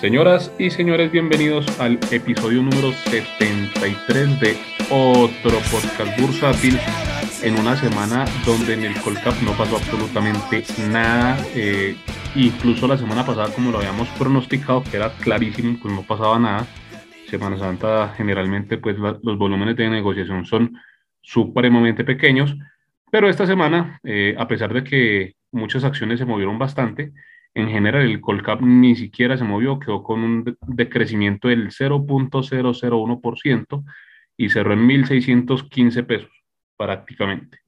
Señoras y señores, bienvenidos al episodio número 73 de otro podcast bursátil en una semana donde en el Colcap no pasó absolutamente nada. Eh, incluso la semana pasada, como lo habíamos pronosticado, que era clarísimo, pues no pasaba nada. Semana Santa generalmente pues los volúmenes de negociación son supremamente pequeños, pero esta semana, eh, a pesar de que muchas acciones se movieron bastante, en general, el Colcap ni siquiera se movió, quedó con un decrecimiento del 0.001% y cerró en 1.615 pesos prácticamente.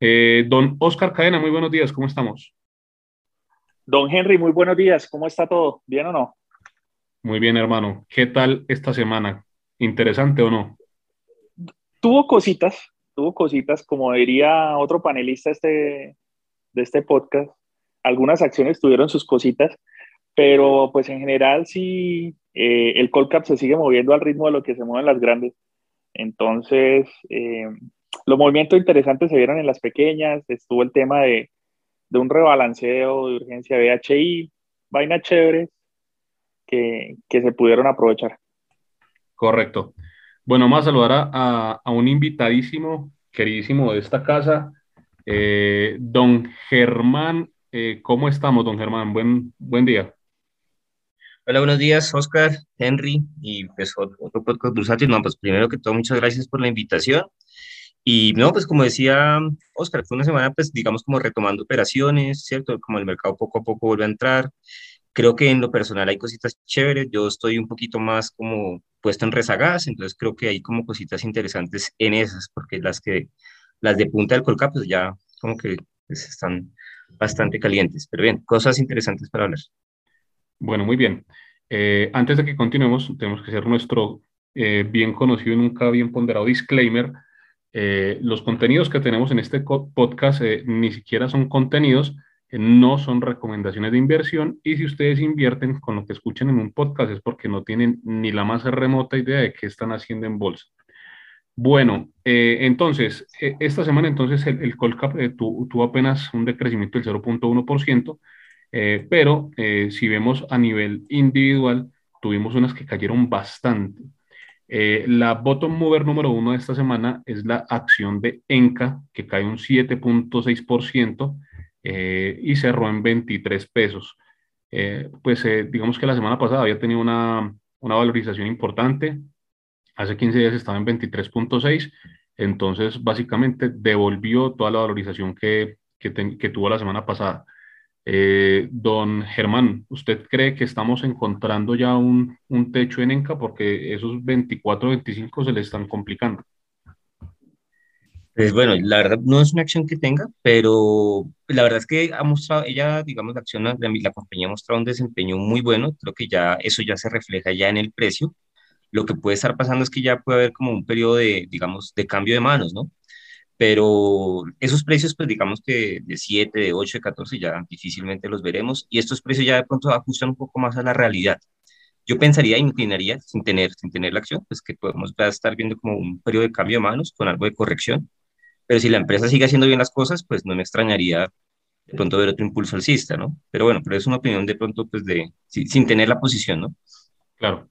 Eh, don Oscar Cadena, muy buenos días, ¿cómo estamos? Don Henry, muy buenos días, ¿cómo está todo? ¿Bien o no? Muy bien, hermano. ¿Qué tal esta semana? ¿Interesante o no? Tuvo cositas, tuvo cositas, como diría otro panelista este, de este podcast, algunas acciones tuvieron sus cositas, pero pues en general sí, eh, el Colcap se sigue moviendo al ritmo de lo que se mueven las grandes. Entonces, eh, los movimientos interesantes se vieron en las pequeñas, estuvo el tema de, de un rebalanceo de urgencia BHI, vainas chéveres que, que, se pudieron aprovechar. Correcto. Bueno, vamos a saludar a, a un invitadísimo, queridísimo de esta casa, eh, don Germán eh, ¿Cómo estamos, don Germán? Buen, buen día. Hola, buenos días, Oscar, Henry y pues otro podcast bursátil. No, pues primero que todo, muchas gracias por la invitación. Y no, pues como decía Oscar, fue una semana, pues digamos como retomando operaciones, ¿cierto? Como el mercado poco a poco vuelve a entrar. Creo que en lo personal hay cositas chéveres. Yo estoy un poquito más como puesto en rezagadas, entonces creo que hay como cositas interesantes en esas, porque las que, las de punta del Colcap, pues ya como que pues, están bastante calientes. Pero bien, cosas interesantes para hablar. Bueno, muy bien. Eh, antes de que continuemos, tenemos que hacer nuestro eh, bien conocido y nunca bien ponderado disclaimer. Eh, los contenidos que tenemos en este podcast ni siquiera son contenidos, no son recomendaciones de inversión y si ustedes invierten con lo que escuchen en un podcast es porque no tienen ni la más remota idea de qué están haciendo en bolsa. Bueno, eh, entonces, eh, esta semana entonces el, el Colcap eh, tuvo apenas un decrecimiento del 0.1%, pero si vemos a nivel individual, tuvimos unas que cayeron bastante. la bottom mover número uno de esta semana es la acción de Enca, que cae un 7.6% y cerró en 23 pesos. pues digamos que la semana pasada había tenido una, una valorización importante, hace 15 días estaba en 23.6, entonces básicamente devolvió toda la valorización que, que, tuvo la semana pasada. Eh, don Germán, ¿usted cree que estamos encontrando ya un, un, techo en Enca porque esos 24, 25 se le están complicando? Pues bueno, la verdad no es una acción que tenga, pero la verdad es que ha mostrado, ella, digamos, la acción, la, la compañía ha mostrado un desempeño muy bueno, creo que ya eso ya se refleja ya en el precio, lo que puede estar pasando es que ya puede haber como un periodo de, digamos, de cambio de manos, ¿no? Pero esos precios, pues digamos que de 7, de 8, de 14 ya difícilmente los veremos y estos precios ya de pronto ajustan un poco más a la realidad. Yo pensaría, inclinaría, sin tener, sin tener la acción, pues que podemos estar viendo como un periodo de cambio de manos con algo de corrección. Pero si la empresa sigue haciendo bien las cosas, pues no me extrañaría de pronto ver otro impulso alcista, ¿no? Pero bueno, pero es una opinión de pronto, pues de, sin tener la posición, ¿no? Claro.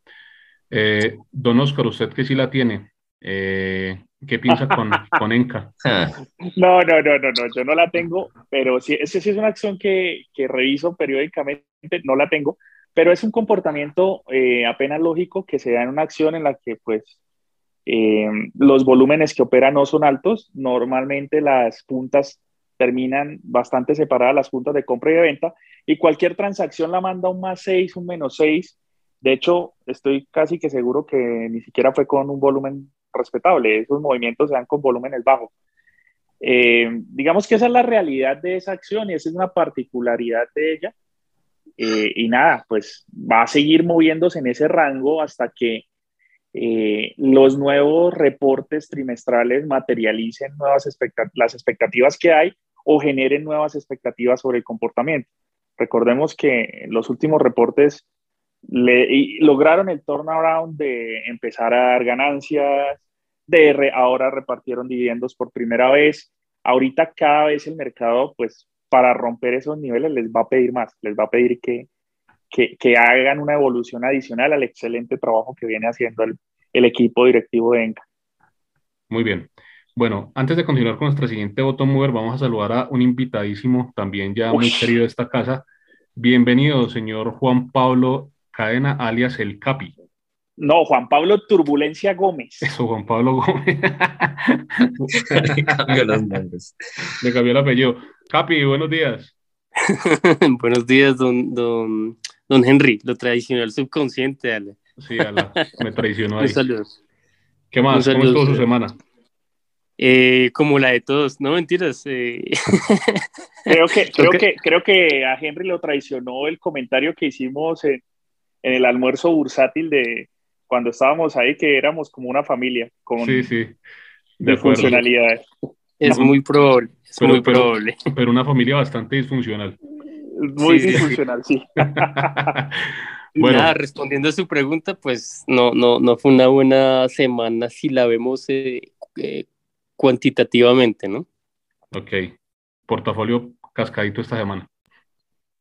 Eh, don Oscar, usted que sí la tiene, eh, ¿qué piensa con, con Enca? No, no, no, no, no, yo no la tengo, pero sí, esa sí es una acción que, que reviso periódicamente, no la tengo, pero es un comportamiento eh, apenas lógico que se da en una acción en la que pues eh, los volúmenes que opera no son altos, normalmente las puntas terminan bastante separadas, las puntas de compra y de venta, y cualquier transacción la manda un más 6, un menos 6, de hecho, estoy casi que seguro que ni siquiera fue con un volumen respetable. Esos movimientos se dan con volúmenes bajos. Eh, digamos que esa es la realidad de esa acción y esa es una particularidad de ella. Eh, y nada, pues va a seguir moviéndose en ese rango hasta que eh, los nuevos reportes trimestrales materialicen nuevas las expectativas que hay o generen nuevas expectativas sobre el comportamiento. Recordemos que los últimos reportes Le, y lograron el turnaround de empezar a dar ganancias, de ahora repartieron dividendos por primera vez. Ahorita cada vez el mercado, pues para romper esos niveles les va a pedir más, les va a pedir que, que, que hagan una evolución adicional al excelente trabajo que viene haciendo el, el equipo directivo de ENCA. Muy bien. Bueno, antes de continuar con nuestra siguiente voto mover, vamos a saludar a un invitadísimo, también ya muy querido de esta casa. Bienvenido, señor Juan Pablo Cadena, alias El Capi. No, Juan Pablo Turbulencia Gómez. Eso, Juan Pablo Gómez. Le cambió los nombres. Le cambió el apellido. Capi, buenos días. buenos días, don, don, don Henry. Lo traicionó el subconsciente, Ale. Sí, ala, me traicionó ahí. Un saludo. ¿Qué más? ¿Cómo estuvo su semana? Eh, como la de todos, no mentiras. Eh. Creo, que, creo, que, creo que a Henry lo traicionó el comentario que hicimos en, en, el almuerzo bursátil de cuando estábamos ahí, que éramos como una familia con sí, sí, de, funcionalidades. Es muy probable, es pero, muy probable. Pero, una familia bastante disfuncional. Muy disfuncional, sí. Bueno. Nada, respondiendo a su pregunta, pues no, no, no fue una buena semana si la vemos eh, eh, cuantitativamente, ¿no? Ok. Portafolio cascadito esta semana.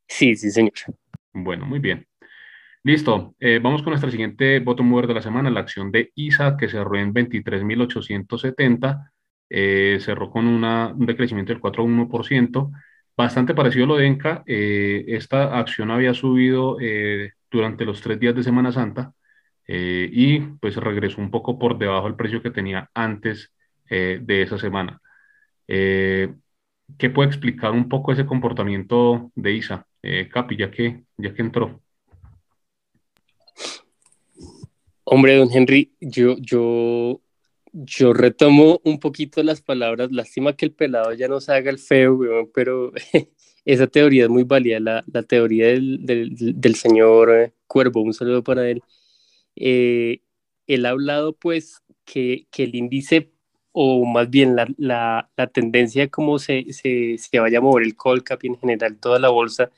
Sí, sí, señor. Bueno, muy bien. Listo. Eh, vamos con nuestra siguiente bottom mover de la semana, la acción de ISA, que cerró en 23.870. cerró con un decrecimiento del 4,1%. Bastante parecido a lo de ENCA. esta acción había subido durante los tres días de Semana Santa eh, y pues regresó un poco por debajo del precio que tenía antes eh, de esa semana. Eh, ¿Qué puede explicar un poco ese comportamiento de ISA, Capi, ya que, ya que entró? Hombre, don Henry, yo, yo, yo retomo un poquito las palabras. Lástima que el pelado ya no se haga el feo, pero esa teoría es muy válida, la, la teoría del, del, del señor Cuervo, un saludo para él. Eh, él ha hablado pues que, que, el índice, o más bien la, la, la tendencia de cómo se, se, se, vaya a mover el Colcap y en general toda la bolsa,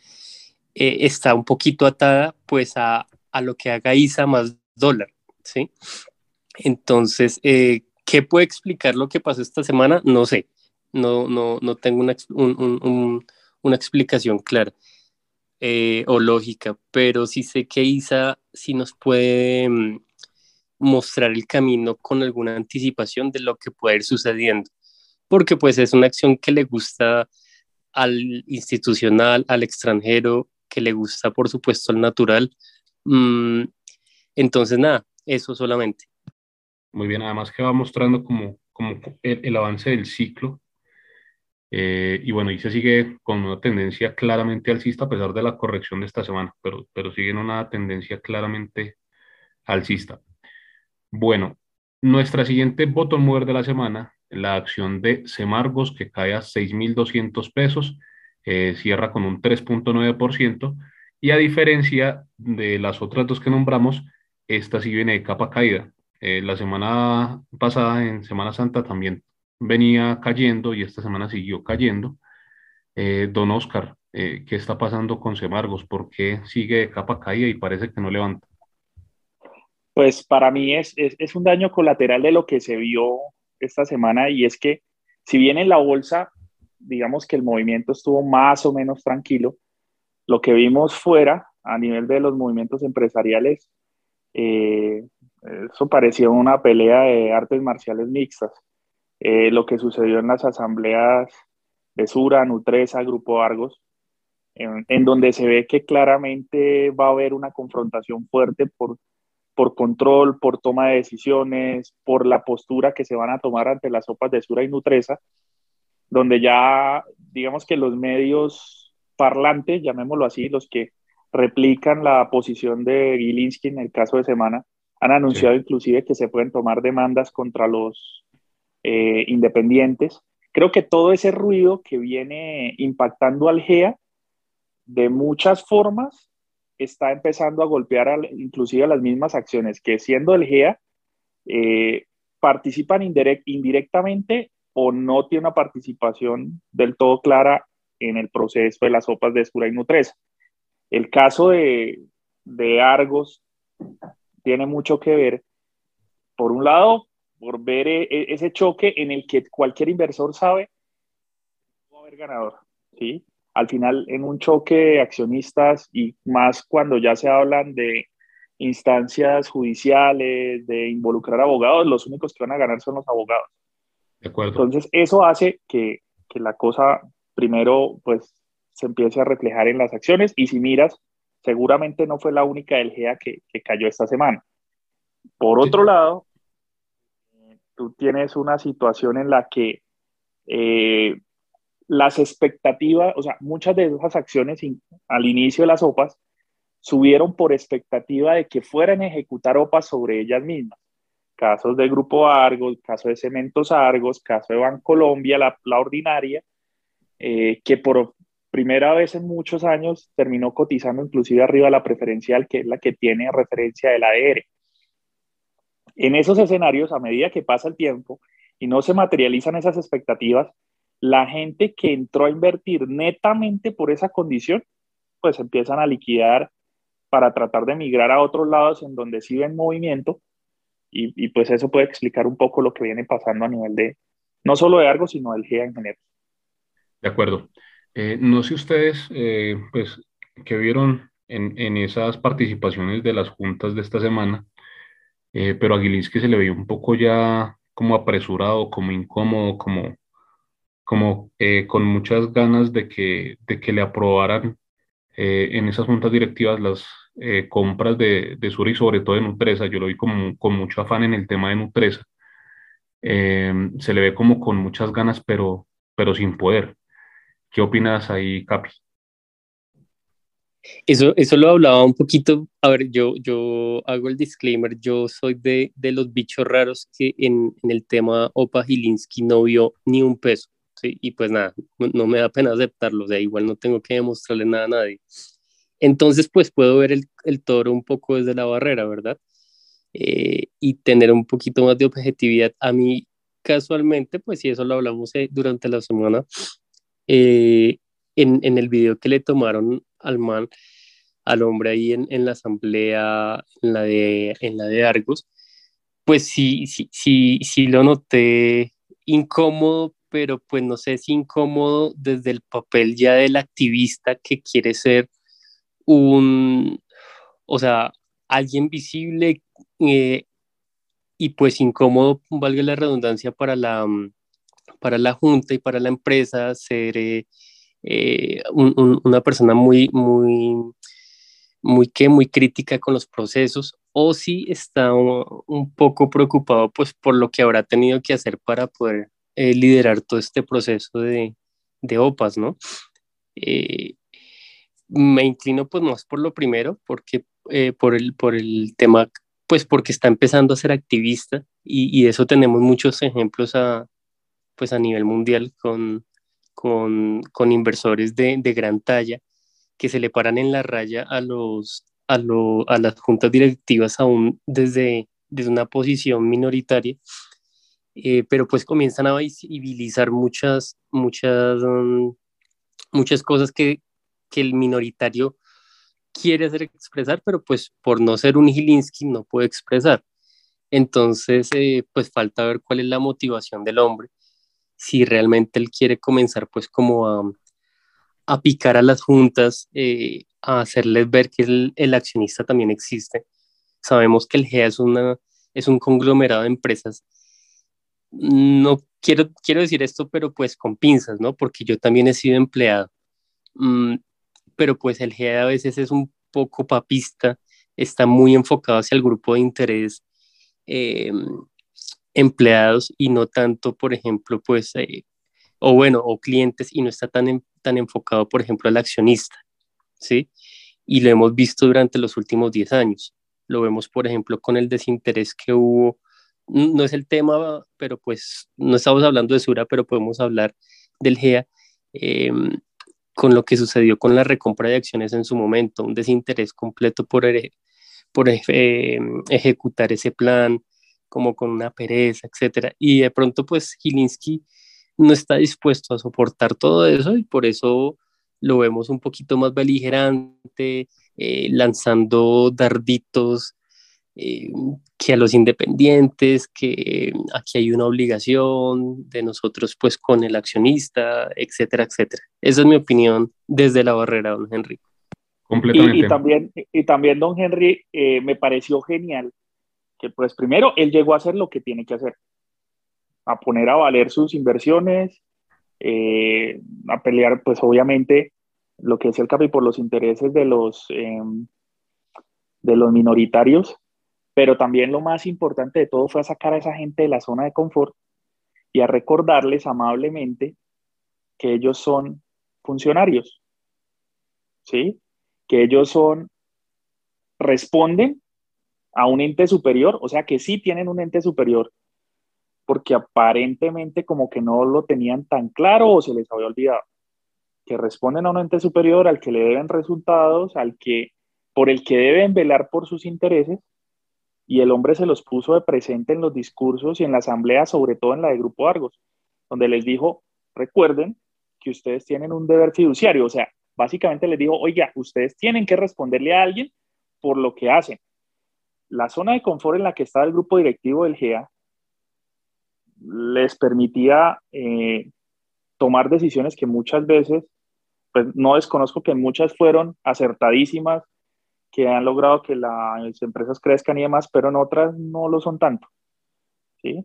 eh, está un poquito atada pues a, a, lo que haga ISA más dólar, ¿sí? Entonces, ¿qué puede explicar lo que pasó esta semana? No sé, no, no, no tengo una, un, un una explicación clara eh, o lógica, pero sí sé que Isa sí nos puede mm, mostrar el camino con alguna anticipación de lo que puede ir sucediendo, porque pues es una acción que le gusta al institucional, al extranjero, que le gusta por supuesto al natural. Mm, entonces, nada, eso solamente. Muy bien, además que va mostrando como, como el avance del ciclo eh, y bueno, y se sigue con una tendencia claramente alcista a pesar de la corrección de esta semana, pero, pero sigue en una tendencia claramente alcista. Bueno, nuestra siguiente bottom mover de la semana, la acción de Semargos que cae a 6.200 pesos, eh, cierra con un 3.9% y a diferencia de las otras dos que nombramos, esta sí viene de capa caída. Eh, la semana pasada, en Semana Santa, también venía cayendo y esta semana siguió cayendo. Eh, don Oscar, eh, ¿qué está pasando con Semargos? ¿Por qué sigue de capa caída y parece que no levanta? Pues para mí es, es, un daño colateral de lo que se vio esta semana y es que si bien en la bolsa, digamos que el movimiento estuvo más o menos tranquilo, lo que vimos fuera a nivel de los movimientos empresariales, eh, eso parecía una pelea de artes marciales mixtas. Eh, lo que sucedió en las asambleas de Sura, Nutresa, Grupo Argos, en, donde se ve que claramente va a haber una confrontación fuerte por, por control, por toma de decisiones, por la postura que se van a tomar ante las sopas de Sura y Nutresa, donde ya, digamos que los medios parlantes, llamémoslo así, los que replican la posición de Gilinski en el caso de Semana, han anunciado inclusive que se pueden tomar demandas contra los eh, independientes. Creo que todo ese ruido que viene impactando al GEA de muchas formas está empezando a golpear inclusive a las mismas acciones que siendo el GEA eh, participan indirectamente o no tiene una participación del todo clara en el proceso de las sopas de Escura y Nutresa. El caso de, de Argos tiene mucho que ver, por un lado, por ver e, e, ese choque en el que cualquier inversor sabe que va a haber ganador, ¿sí? Al final, en un choque de accionistas y más cuando ya se hablan de instancias judiciales, de involucrar abogados, los únicos que van a ganar son los abogados. De acuerdo. Entonces, eso hace que, que la cosa primero, pues, se empiece a reflejar en las acciones y si miras, seguramente no fue la única del GEA que, que cayó esta semana. Por otro lado, tú tienes una situación en la que eh, las expectativas, o sea, muchas de esas acciones al inicio de las OPAs subieron por expectativa de que fueran a ejecutar OPAs sobre ellas mismas. Casos de Grupo Argos, caso de Cementos Argos, caso de Bancolombia, la, la ordinaria, eh, que por primera vez en muchos años terminó cotizando inclusive arriba la preferencial, que es la que tiene referencia del ADR. En esos escenarios, a medida que pasa el tiempo y no se materializan esas expectativas, la gente que entró a invertir netamente por esa condición, pues empiezan a liquidar para tratar de migrar a otros lados en donde sí ven movimiento y, pues eso puede explicar un poco lo que viene pasando a nivel de, no solo de Argo, sino del GEA en general. De acuerdo. Eh, no sé ustedes, eh, pues, vieron en, esas participaciones de las juntas de esta semana, eh, pero a se le veía un poco ya como apresurado, como incómodo, como, como con muchas ganas de que, de que le aprobaran en esas juntas directivas las compras de, de Sura y sobre todo de Nutresa. Yo lo vi como, con mucho afán en el tema de Nutresa. se le ve como con muchas ganas, pero, pero sin poder. ¿Qué opinas ahí, Capi? Eso, eso lo hablaba un poquito, a ver, yo, yo hago el disclaimer, yo soy de, de los bichos raros que en, en, el tema Opa Gilinski no vio ni un peso, ¿sí? y pues nada, no, me da pena aceptarlo, o sea, igual no tengo que demostrarle nada a nadie. Entonces, pues puedo ver el, el toro un poco desde la barrera, ¿verdad? Eh, y tener un poquito más de objetividad. A mí, casualmente, pues si eso lo hablamos eh, durante la semana, eh, en, el video que le tomaron al man, al hombre ahí en, en, la asamblea, en la, de, en la de Argos, pues sí, sí, sí, sí lo noté incómodo, pero pues no sé si incómodo desde el papel ya del activista que quiere ser un, o sea, alguien visible eh, y pues incómodo, valga la redundancia, para la, para la Junta y para la empresa ser eh, eh, una persona muy, muy, muy, que, muy crítica con los procesos o si está un, poco preocupado pues por lo que habrá tenido que hacer para poder eh, liderar todo este proceso de, de OPAS, ¿no? me inclino pues más por lo primero, porque por, el, por el tema, pues porque está empezando a ser activista y, y de eso tenemos muchos ejemplos a, pues a nivel mundial con, con, con inversores de, de, gran talla que se le paran en la raya a, los, a, lo, a las juntas directivas aún desde, desde una posición minoritaria, eh, pero pues comienzan a visibilizar muchas, muchas, um, muchas cosas que, que el minoritario quiere hacer expresar, pero pues por no ser un Gilinski no puede expresar. Entonces, eh, pues falta ver cuál es la motivación del hombre si realmente él quiere comenzar pues como a, a picar a las juntas, eh, a hacerles ver que el, el, accionista también existe. Sabemos que el GEA es, una, es un conglomerado de empresas. No quiero, quiero decir esto, pero pues con pinzas, ¿no? Porque yo también he sido empleado. Mm, pero pues el GEA a veces es un poco papista, está muy enfocado hacia el grupo de interés. Eh, empleados y no tanto, por ejemplo, pues, eh, o bueno, o clientes y no está tan, tan enfocado, por ejemplo, al accionista, ¿sí? Y lo hemos visto durante los últimos 10 años. Lo vemos, por ejemplo, con el desinterés que hubo. No es el tema, pero pues no estamos hablando de Sura, pero podemos hablar del GEA. Em, con lo que sucedió con la recompra de acciones en su momento, un desinterés completo por, por em, ejecutar ese plan, como con una pereza, etcétera. Y de pronto, pues, Gilinski no está dispuesto a soportar todo eso y por eso lo vemos un poquito más beligerante, eh, lanzando darditos eh, que a los independientes, que aquí hay una obligación de nosotros pues con el accionista, etcétera, etcétera. Esa es mi opinión desde la barrera, don Henry. Completamente. Y, también, y también, don Henry, eh, me pareció genial que pues primero él llegó a hacer lo que tiene que hacer, a poner a valer sus inversiones, eh, a pelear pues obviamente lo que es el CAPI por los intereses de los, em, de los minoritarios pero también lo más importante de todo fue a sacar a esa gente de la zona de confort y a recordarles amablemente que ellos son funcionarios, ¿sí? Que ellos son, responden a un ente superior, o sea que sí tienen un ente superior, porque aparentemente como que no lo tenían tan claro o se les había olvidado, que responden a un ente superior al que le deben resultados, al que, por el que deben velar por sus intereses y el hombre se los puso de presente en los discursos y en la asamblea, sobre todo en la de Grupo Argos, donde les dijo, recuerden que ustedes tienen un deber fiduciario, o sea, básicamente les dijo, oiga, ustedes tienen que responderle a alguien por lo que hacen. La zona de confort en la que estaba el grupo directivo del GEA les permitía eh, tomar decisiones que muchas veces, pues no desconozco que muchas fueron acertadísimas, que han logrado que las empresas crezcan y demás, pero en otras no lo son tanto. ¿sí?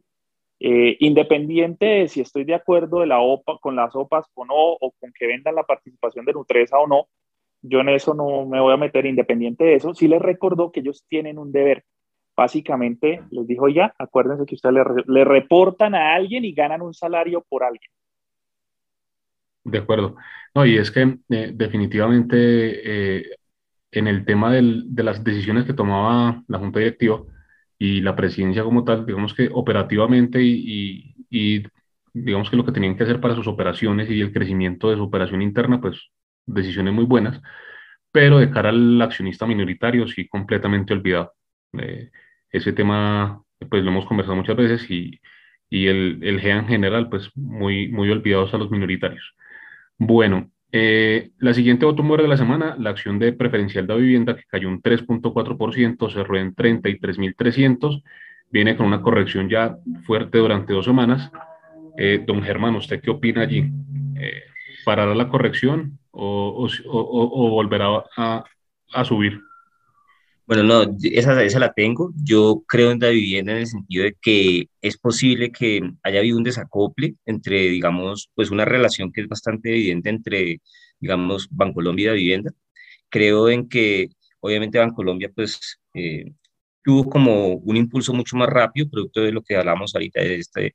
Eh, independiente de si estoy de acuerdo de la OPA, con las OPAs o no, o con que vendan la participación de Nutresa o no, yo en eso no me voy a meter independiente de eso. Sí les recordó que ellos tienen un deber. Básicamente les dijo ya, acuérdense que ustedes le, reportan a alguien y ganan un salario por alguien. De acuerdo. No, y es que eh, definitivamente eh, en el tema de las decisiones que tomaba la Junta Directiva y la presidencia como tal, digamos que operativamente y, digamos que lo que tenían que hacer para sus operaciones y el crecimiento de su operación interna, pues decisiones muy buenas, pero de cara al accionista minoritario sí completamente olvidado. Eh, ese tema pues lo hemos conversado muchas veces y, el, el GEA en general pues muy, muy olvidados a los minoritarios. Bueno, eh, la siguiente voto muere de la semana, la acción de preferencial de vivienda que cayó un 3.4%, cerró en 33.300, viene con una corrección ya fuerte durante dos semanas. Eh, don Germán, ¿usted qué opina allí? Eh, ¿Parará la corrección o, volverá a subir? Bueno, no, esa, esa la tengo. Yo creo en la vivienda en el sentido de que es posible que haya habido un desacople entre, digamos, pues una relación que es bastante evidente entre, digamos, Bancolombia y la vivienda. Creo en que, obviamente, Bancolombia, pues, eh, tuvo como un impulso mucho más rápido, producto de lo que hablamos ahorita de este,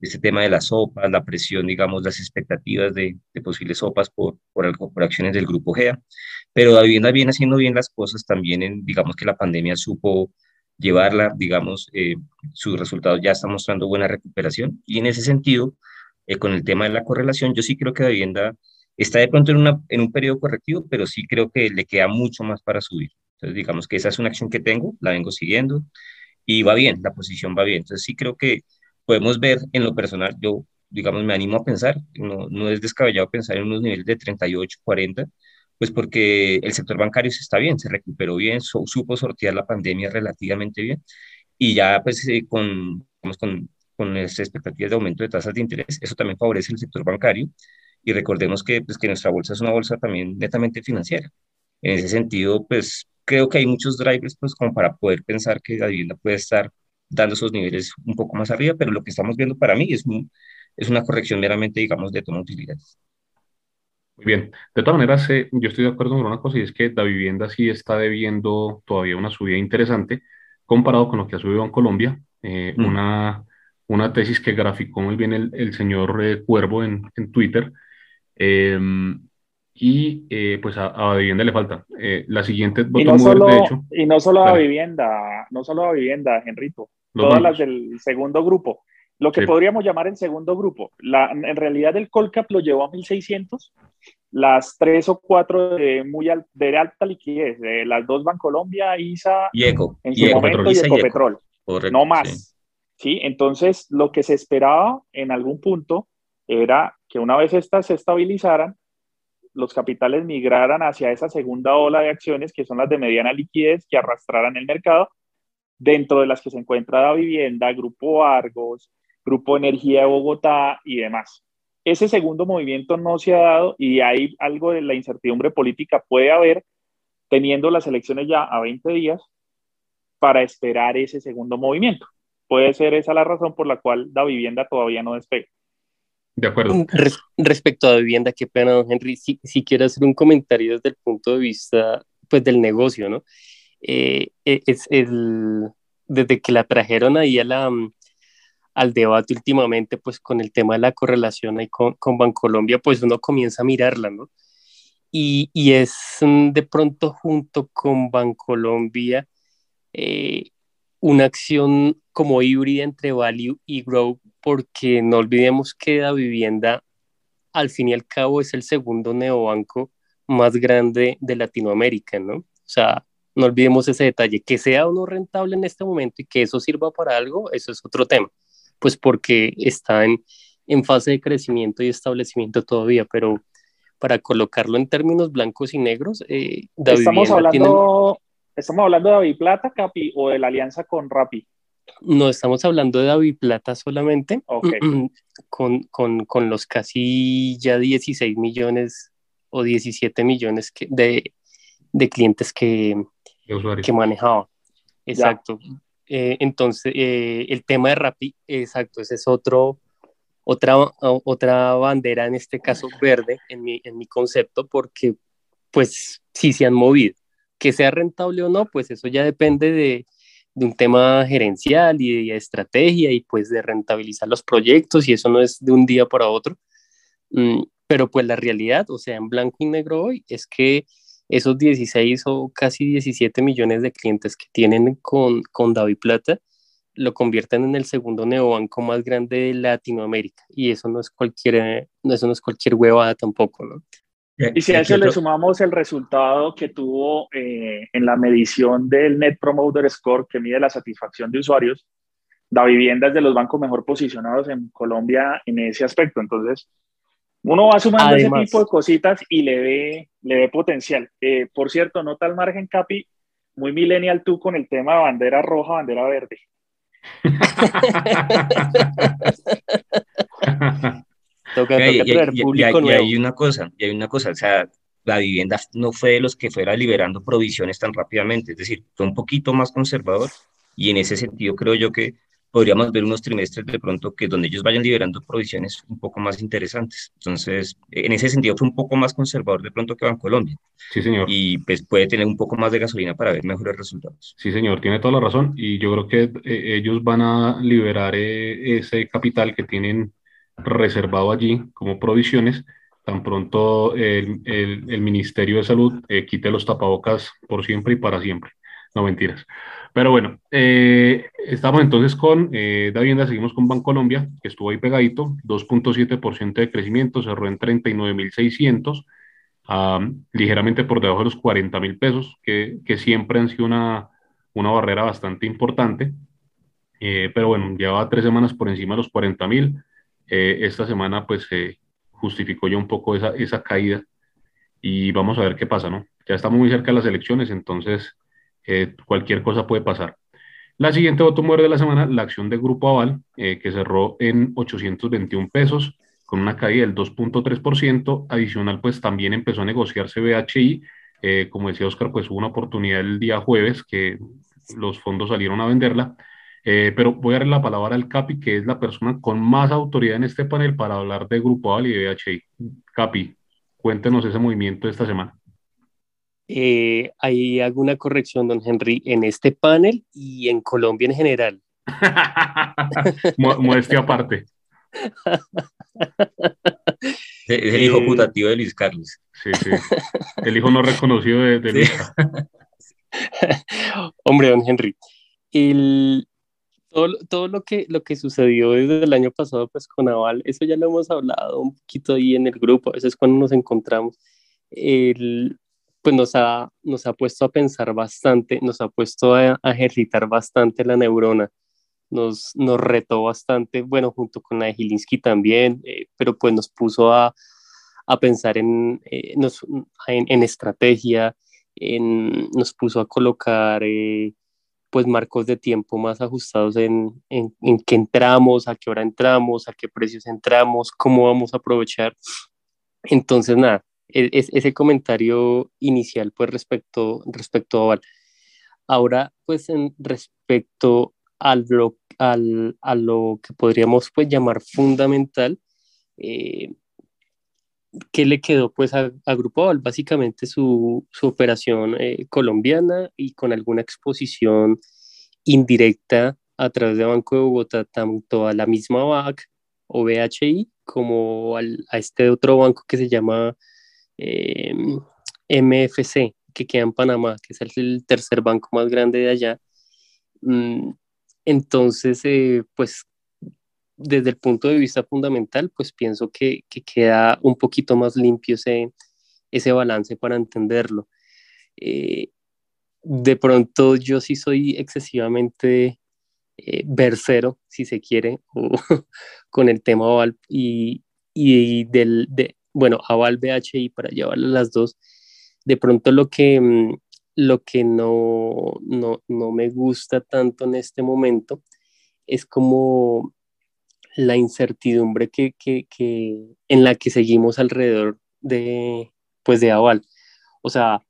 este tema de las sopas, la presión, digamos, las expectativas de, de posibles sopas por, por, por acciones del grupo GEA pero la vivienda viene haciendo bien las cosas también, en, digamos que la pandemia supo llevarla, digamos, eh, sus resultados ya están mostrando buena recuperación y en ese sentido, eh, con el tema de la correlación, yo sí creo que la vivienda está de pronto en, una, en un periodo correctivo, pero sí creo que le queda mucho más para subir. Entonces, digamos que esa es una acción que tengo, la vengo siguiendo y va bien, la posición va bien. Entonces, sí creo que podemos ver en lo personal, yo, digamos, me animo a pensar, no, no es descabellado pensar en unos niveles de 38, 40, pues porque el sector bancario se está bien, se recuperó bien, supo sortear la pandemia relativamente bien y ya pues eh, con, con, con las expectativas de aumento de tasas de interés, eso también favorece el sector bancario y recordemos que, pues, que nuestra bolsa es una bolsa también netamente financiera. En ese sentido, pues creo que hay muchos drivers pues como para poder pensar que la vivienda puede estar dando esos niveles un poco más arriba, pero lo que estamos viendo para mí es, es una corrección meramente, digamos, de toma de utilidades. Muy bien. De todas maneras, eh, yo estoy de acuerdo con una cosa y es que la vivienda sí está debiendo todavía una subida interesante comparado con lo que ha subido en Colombia. Eh, mm. una, una tesis que graficó muy bien el, el señor eh, Cuervo en, en Twitter. Em, y pues a, a, la vivienda le falta. la siguiente y no, solo, de hecho, y no solo a vivienda, no solo a vivienda, Enrito, todas las del segundo grupo. Lo que podríamos llamar el segundo grupo. La, en realidad el Colcap lo llevó a 1600, las tres o cuatro de, muy de alta liquidez, de las dos Bancolombia, ISA, y Eco, en su momento y Ecopetrol. no más. Sí. Entonces, lo que se esperaba en algún punto era que una vez estas se estabilizaran, los capitales migraran hacia esa segunda ola de acciones que son las de mediana liquidez que arrastraran el mercado, dentro de las que se encuentra la vivienda, Grupo Argos, Grupo Energía de Bogotá y demás. Ese segundo movimiento no se ha dado y hay algo de la incertidumbre política puede haber teniendo las elecciones ya a 20 días para esperar ese segundo movimiento. Puede ser esa la razón por la cual la vivienda todavía no despega. De acuerdo. Mm, respecto a Vivienda, qué pena, don Henry, si, si quiero hacer un comentario desde el punto de vista pues, del negocio, ¿no? Eh, e, es el, desde que la trajeron ahí a la, mm, al debate últimamente, pues con el tema de la correlación ahí con, con Bancolombia, pues uno comienza a mirarla, ¿no? Y, y es mm, de pronto junto con Bancolombia eh, una acción como híbrida entre value y grow porque no olvidemos que la vivienda al fin y al cabo es el segundo neobanco más grande de Latinoamérica, ¿no? O sea, no olvidemos ese detalle, que sea uno rentable en este momento y que eso sirva para algo, eso es otro tema, pues porque está en, en fase de crecimiento y establecimiento todavía, pero para colocarlo en términos blancos y negros, eh, estamos, hablando, estamos hablando de David Plata, Capi, o de la alianza con Rappi. No, estamos hablando de David Plata solamente, con, con, con, los casi ya 16 millones o 17 millones de, de clientes que, que manejaba. Exacto. Eh, entonces, eh, el tema de Rappi, exacto, ese es otro, otra, otra bandera, en este caso verde, en mi, en mi concepto, porque pues sí se han movido. Que sea rentable o no, pues eso ya depende de, de un tema gerencial y de estrategia y pues de rentabilizar los proyectos y eso no es de un día para otro. Mm, pero pues la realidad, o sea, en blanco y negro hoy, es que esos 16 o casi 17 millones de clientes que tienen con, con David Plata lo convierten en el segundo neobanco más grande de Latinoamérica y eso no es cualquier, eso no es cualquier huevada tampoco, ¿no? Y si a eso le sumamos el resultado que tuvo eh, en la medición del Net Promoter Score, que mide la satisfacción de usuarios, la vivienda es de los bancos mejor posicionados en Colombia en ese aspecto. Entonces, uno va sumando ese tipo de cositas y le ve, le ve potencial. Eh, por cierto, nota al margen, Capi, muy millennial tú con el tema de bandera roja, bandera verde. y, hay una cosa, y hay una cosa, o sea, la vivienda no fue de los que fuera liberando provisiones tan rápidamente, es decir, fue un poquito más conservador y en ese sentido creo yo que podríamos ver unos trimestres de pronto que donde ellos vayan liberando provisiones un poco más interesantes. Entonces, en ese sentido fue un poco más conservador de pronto que Colombia Sí, señor. Y pues puede tener un poco más de gasolina para ver mejores resultados. Sí, señor, tiene toda la razón. Y yo creo que eh, ellos van a liberar eh, ese capital que tienen reservado allí como provisiones, tan pronto el, el, Ministerio de Salud eh, quite los tapabocas por siempre y para siempre. No mentiras. Pero bueno, eh, estamos entonces con eh, seguimos con Bancolombia, que estuvo ahí pegadito, 2.7% de crecimiento, cerró en 39.600, ligeramente por debajo de los 40.000 pesos, que, que, siempre han sido una, una barrera bastante importante. pero bueno, llevaba tres semanas por encima de los 40.000 eh, esta semana pues se justificó ya un poco esa, esa caída y vamos a ver qué pasa, ¿no? Ya estamos muy cerca de las elecciones, entonces eh, cualquier cosa puede pasar. La siguiente voto muere de la semana, la acción de Grupo Aval, eh, que cerró en 821 pesos, con una caída del 2.3%. Adicional, pues también empezó a negociarse BHI. como decía Oscar, pues hubo una oportunidad el día jueves que los fondos salieron a venderla eh, pero voy a darle la palabra al Capi, que es la persona con más autoridad en este panel para hablar de Grupo Aval y de BHI. Capi, cuéntenos ese movimiento de esta semana. Eh, hay alguna corrección, don Henry, en este panel y en Colombia en general. Modestia aparte. Es el hijo eh, putativo de Luis Carlos. Sí, sí. El hijo no reconocido de, de Luis. Hombre, don Henry. El, todo, lo, que, lo que sucedió desde el año pasado pues con Aval, eso ya lo hemos hablado un poquito ahí en el grupo, a veces cuando nos encontramos, el, pues nos ha, nos ha puesto a pensar bastante, nos ha puesto a, ejercitar bastante la neurona, nos, nos retó bastante, bueno, junto con la de Gilinski también, eh, pero pues nos puso a, a pensar en, eh, en, estrategia, en, nos puso a colocar eh, pues marcos de tiempo más ajustados en, en, en qué entramos, a qué hora entramos, a qué precios entramos, cómo vamos a aprovechar. Entonces, nada, es, ese comentario inicial pues respecto, respecto a Val. Ahora, pues en respecto al, al, a lo que podríamos pues llamar fundamental, eh, ¿qué le quedó pues a, Grupo Aval? Básicamente su, su operación eh, colombiana y con alguna exposición indirecta a través de Banco de Bogotá, tanto a la misma BAC o BHI como al, a este otro banco que se llama eh, MFC, que queda en Panamá, que es el tercer banco más grande de allá. Mm, entonces, eh, pues desde el punto de vista fundamental, pues pienso que, queda un poquito más limpio ese, ese balance para entenderlo. Eh, de pronto yo sí soy excesivamente eh, versero, si se quiere, con el tema y, y del, de, bueno, Aval BHI para llevar las dos. De pronto lo que, mm, lo que no, no, no me gusta tanto en este momento es como la incertidumbre que, que, que, en la que seguimos alrededor de, pues de Aval. O sea,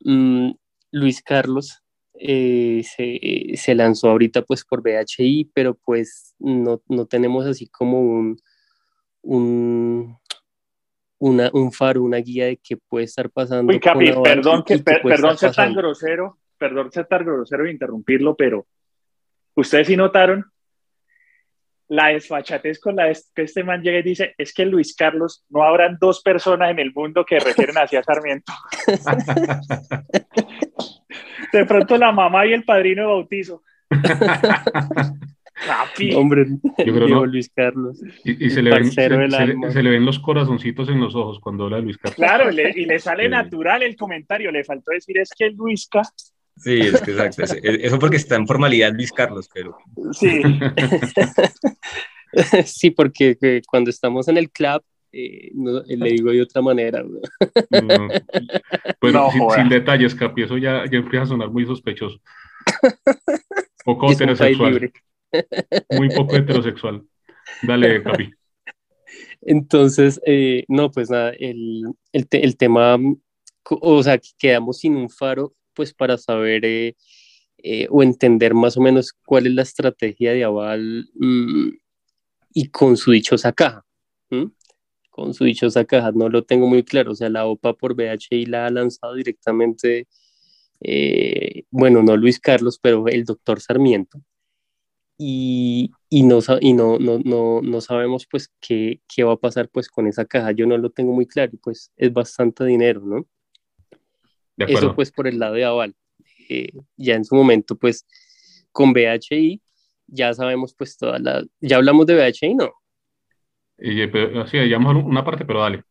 mm, Luis Carlos eh, se, se, lanzó ahorita pues por BHI, pero pues no, no tenemos así como un, un, una, un faro, una guía de qué puede estar pasando. Uy, Capi, perdón, que, perdón ser tan grosero, perdón ser tan grosero e interrumpirlo, pero ustedes sí notaron la desfachatez con la que este man llega y dice, es que Luis Carlos, no habrán dos personas en el mundo que refieren hacia Sarmiento. de pronto la mamá y el padrino de bautizo. Hombre, yo creo no. Luis Carlos. Y, se, le ven, se, le ven, los corazoncitos en los ojos cuando habla Luis Carlos. Claro, y le sale natural el comentario. Le faltó decir es que Luisca Sí, es que exacto. Eso porque está en formalidad Luis Carlos, pero. Sí. sí, porque cuando estamos en el club, eh, le digo de otra manera. Bueno, sin, detalles, Capi, eso ya, ya empieza a sonar muy sospechoso. Poco heterosexual. Muy poco heterosexual. Dale, Capi. Entonces, eh, no, pues nada, el, el, el tema, o sea, quedamos sin un faro pues para saber eh, eh, o entender más o menos cuál es la estrategia de Aval mm, y con su dichosa caja. Con su dichosa caja, no lo tengo muy claro. O sea, la OPA por BHI la ha lanzado directamente, bueno, no Luis Carlos, pero el doctor Sarmiento. Y, y, no, y no, no, no, no, sabemos pues qué, qué va a pasar pues con esa caja. Yo no lo tengo muy claro, pues es bastante dinero, ¿no? Eso pues por el lado de Aval. Eh, ya en su momento pues con BHI ya sabemos pues toda la... Ya hablamos de BHI, ¿no? Y, pero, sí, ya una parte, pero dale.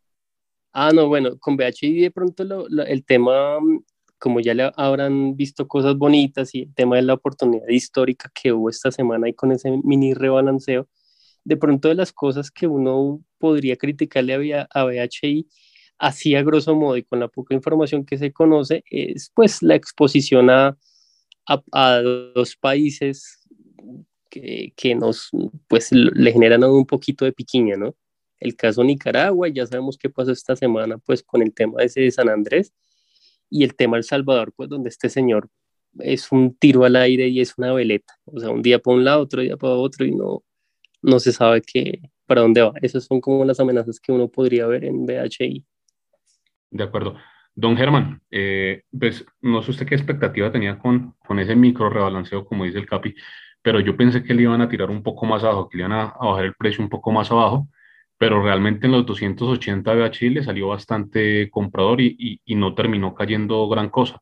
Ah, no, bueno, con BHI de pronto el tema, como ya le habrán visto cosas bonitas y el tema de la oportunidad histórica que hubo esta semana y con ese mini rebalanceo, de pronto de las cosas que uno podría criticarle a, a BHI así a grosso modo y con la poca información que se conoce, es pues la exposición a, a, dos países que, que, nos, pues le generan un poquito de piquiña, ¿no? El caso Nicaragua, ya sabemos qué pasó esta semana, pues con el tema ese de San Andrés y el tema El Salvador, pues donde este señor es un tiro al aire y es una veleta, o sea, un día para un lado, otro día para otro y no, no se sabe qué, para dónde va. Esas son como las amenazas que uno podría ver en BHI. De acuerdo. Don Germán, eh, pues no sé usted qué expectativa tenía con, con ese micro rebalanceo, como dice el Capi, pero yo pensé que le iban a tirar un poco más abajo, que le iban a, bajar el precio un poco más abajo, pero realmente en los 280 de Chile salió bastante comprador y, y, no terminó cayendo gran cosa.